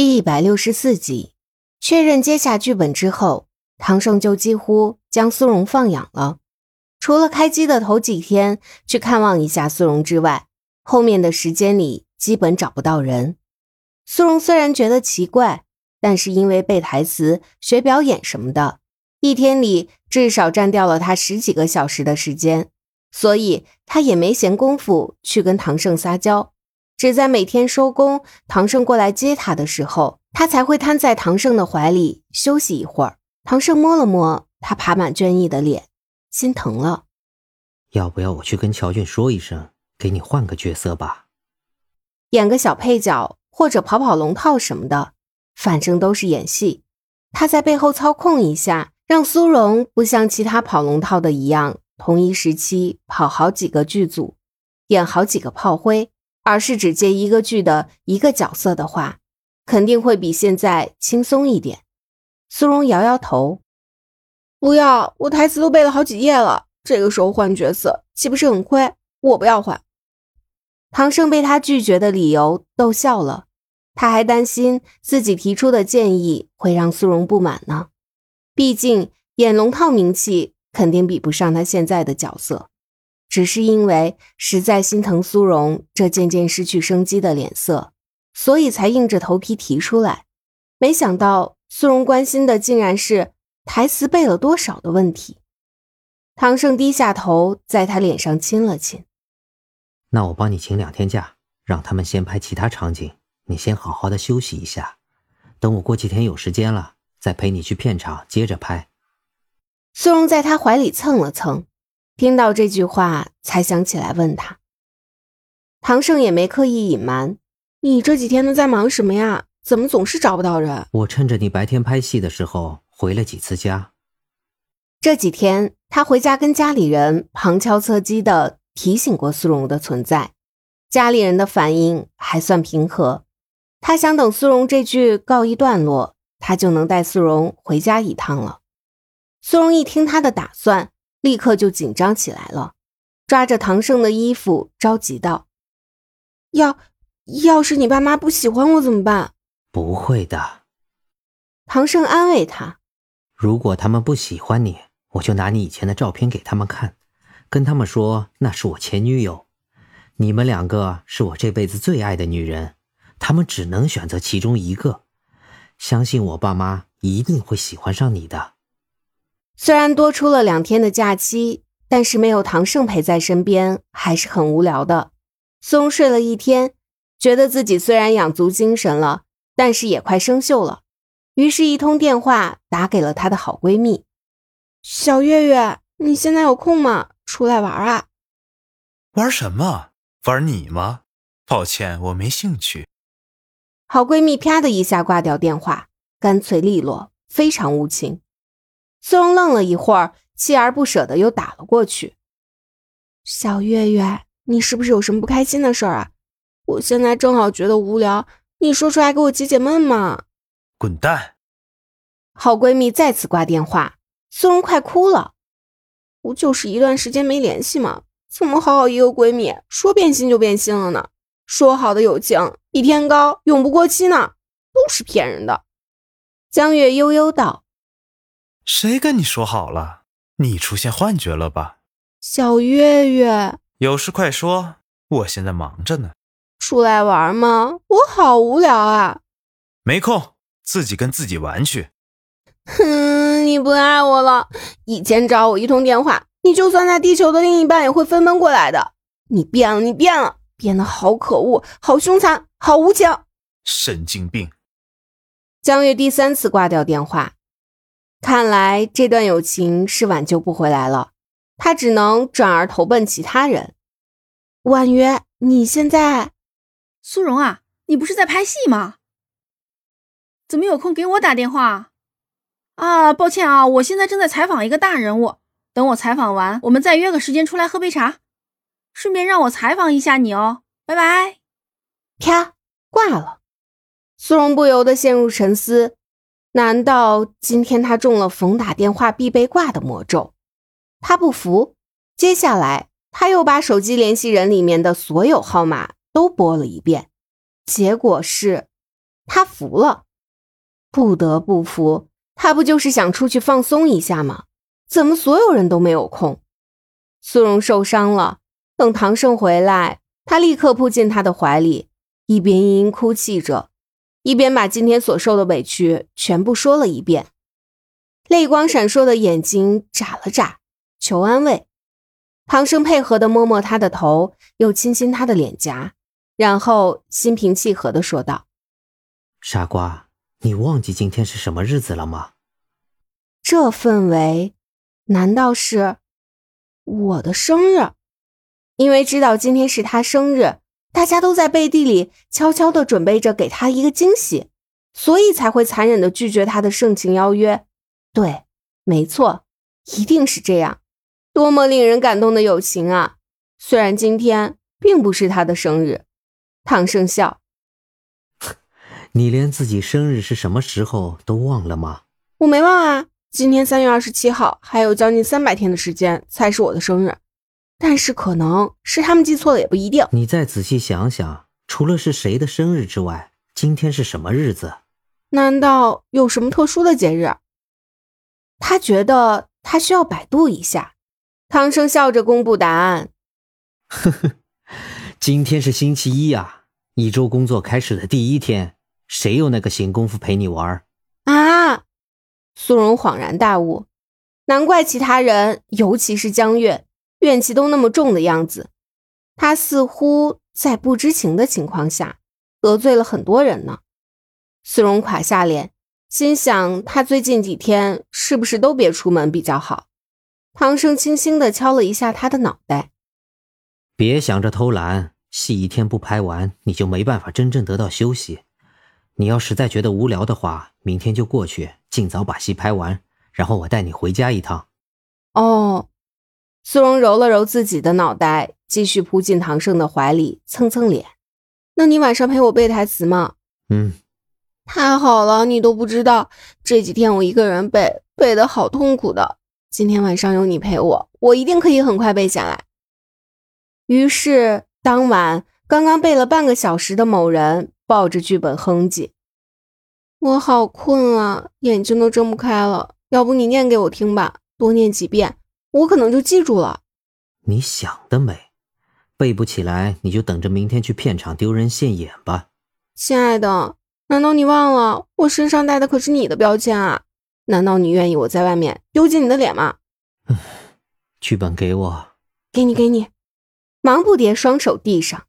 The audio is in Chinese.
第一百六十四集，确认接下剧本之后，唐胜就几乎将苏荣放养了。除了开机的头几天去看望一下苏荣之外，后面的时间里基本找不到人。苏荣虽然觉得奇怪，但是因为背台词、学表演什么的，一天里至少占掉了他十几个小时的时间，所以他也没闲工夫去跟唐胜撒娇。只在每天收工，唐胜过来接他的时候，他才会瘫在唐胜的怀里休息一会儿。唐胜摸了摸他爬满倦意的脸，心疼了。要不要我去跟乔俊说一声，给你换个角色吧？演个小配角，或者跑跑龙套什么的，反正都是演戏。他在背后操控一下，让苏荣不像其他跑龙套的一样，同一时期跑好几个剧组，演好几个炮灰。而是只接一个剧的一个角色的话，肯定会比现在轻松一点。苏荣摇摇头，不要，我台词都背了好几页了，这个时候换角色岂不是很亏？我不要换。唐胜被他拒绝的理由逗笑了，他还担心自己提出的建议会让苏荣不满呢。毕竟演龙套名气肯定比不上他现在的角色。只是因为实在心疼苏荣这渐渐失去生机的脸色，所以才硬着头皮提出来。没想到苏荣关心的竟然是台词背了多少的问题。唐胜低下头，在他脸上亲了亲。那我帮你请两天假，让他们先拍其他场景，你先好好的休息一下。等我过几天有时间了，再陪你去片场接着拍。苏荣在他怀里蹭了蹭。听到这句话，才想起来问他。唐胜也没刻意隐瞒：“你这几天都在忙什么呀？怎么总是找不到人？”我趁着你白天拍戏的时候回了几次家。这几天他回家跟家里人旁敲侧击的提醒过苏荣的存在，家里人的反应还算平和。他想等苏荣这句告一段落，他就能带苏荣回家一趟了。苏荣一听他的打算。立刻就紧张起来了，抓着唐胜的衣服，着急道：“要要是你爸妈不喜欢我怎么办？”“不会的。”唐胜安慰他：“如果他们不喜欢你，我就拿你以前的照片给他们看，跟他们说那是我前女友，你们两个是我这辈子最爱的女人，他们只能选择其中一个。相信我，爸妈一定会喜欢上你的。”虽然多出了两天的假期，但是没有唐胜陪在身边，还是很无聊的。松睡了一天，觉得自己虽然养足精神了，但是也快生锈了，于是，一通电话打给了她的好闺蜜小月月：“你现在有空吗？出来玩啊？”“玩什么？玩你吗？抱歉，我没兴趣。”好闺蜜啪的一下挂掉电话，干脆利落，非常无情。苏荣愣了一会儿，锲而不舍的又打了过去。小月月，你是不是有什么不开心的事儿啊？我现在正好觉得无聊，你说出来给我解解闷嘛。滚蛋！好闺蜜再次挂电话，苏荣快哭了。不就是一段时间没联系吗？怎么好好一个闺蜜，说变心就变心了呢？说好的友情比天高，永不过期呢？都是骗人的。江月悠悠道。谁跟你说好了？你出现幻觉了吧？小月月，有事快说，我现在忙着呢。出来玩吗？我好无聊啊。没空，自己跟自己玩去。哼，你不爱我了。以前找我一通电话，你就算在地球的另一半也会飞奔过来的。你变了，你变了，变得好可恶，好凶残，好无情。神经病。江月第三次挂掉电话。看来这段友情是挽救不回来了，他只能转而投奔其他人。婉约，你现在？苏荣啊，你不是在拍戏吗？怎么有空给我打电话？啊，抱歉啊，我现在正在采访一个大人物，等我采访完，我们再约个时间出来喝杯茶，顺便让我采访一下你哦。拜拜。啪，挂了。苏荣不由得陷入沉思。难道今天他中了逢打电话必被挂的魔咒？他不服。接下来，他又把手机联系人里面的所有号码都拨了一遍，结果是他服了，不得不服。他不就是想出去放松一下吗？怎么所有人都没有空？苏荣受伤了，等唐胜回来，他立刻扑进他的怀里，一边嘤嘤哭泣着，一边把今天所受的委屈全部说了一遍，泪光闪烁的眼睛眨了眨，求安慰。唐生配合的摸摸他的头，又亲亲他的脸颊，然后心平气和的说道：“傻瓜。”你忘记今天是什么日子了吗？这氛围，难道是我的生日？因为知道今天是他生日，大家都在背地里悄悄地准备着给他一个惊喜，所以才会残忍的拒绝他的盛情邀约。对，没错，一定是这样。多么令人感动的友情啊！虽然今天并不是他的生日，唐盛笑。你连自己生日是什么时候都忘了吗？我没忘啊，今天三月二十七号，还有将近三百天的时间才是我的生日。但是可能是他们记错了，也不一定。你再仔细想想，除了是谁的生日之外，今天是什么日子？难道有什么特殊的节日？他觉得他需要百度一下。唐生笑着公布答案：呵呵，今天是星期一啊，一周工作开始的第一天。谁有那个闲工夫陪你玩啊？苏荣恍然大悟，难怪其他人，尤其是江月，怨气都那么重的样子。他似乎在不知情的情况下得罪了很多人呢。苏荣垮下脸，心想他最近几天是不是都别出门比较好？唐生轻轻的敲了一下他的脑袋，别想着偷懒，戏一天不拍完，你就没办法真正得到休息。你要实在觉得无聊的话，明天就过去，尽早把戏拍完，然后我带你回家一趟。哦，苏荣揉了揉自己的脑袋，继续扑进唐胜的怀里，蹭蹭脸。那你晚上陪我背台词吗？嗯，太好了，你都不知道，这几天我一个人背，背的好痛苦的。今天晚上有你陪我，我一定可以很快背下来。于是当晚，刚刚背了半个小时的某人。抱着剧本哼唧，我好困啊，眼睛都睁不开了。要不你念给我听吧，多念几遍，我可能就记住了。你想得美，背不起来你就等着明天去片场丢人现眼吧。亲爱的，难道你忘了我身上带的可是你的标签啊？难道你愿意我在外面丢尽你的脸吗？剧本给我，给你，给你。忙不迭双手递上。